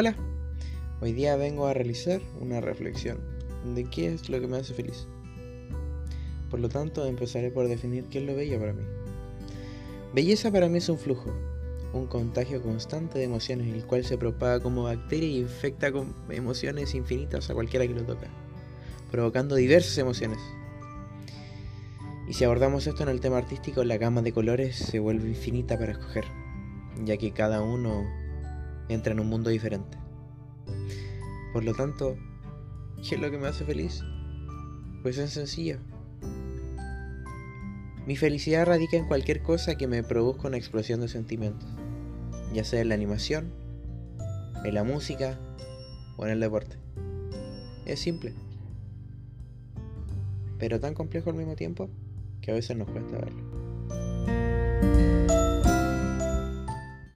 Hola, hoy día vengo a realizar una reflexión de qué es lo que me hace feliz. Por lo tanto, empezaré por definir qué es lo bello para mí. Belleza para mí es un flujo, un contagio constante de emociones, el cual se propaga como bacteria y infecta con emociones infinitas a cualquiera que lo toca, provocando diversas emociones. Y si abordamos esto en el tema artístico, la gama de colores se vuelve infinita para escoger, ya que cada uno entra en un mundo diferente. Por lo tanto, ¿qué es lo que me hace feliz? Pues es sencillo. Mi felicidad radica en cualquier cosa que me produzca una explosión de sentimientos, ya sea en la animación, en la música o en el deporte. Es simple, pero tan complejo al mismo tiempo que a veces nos cuesta verlo.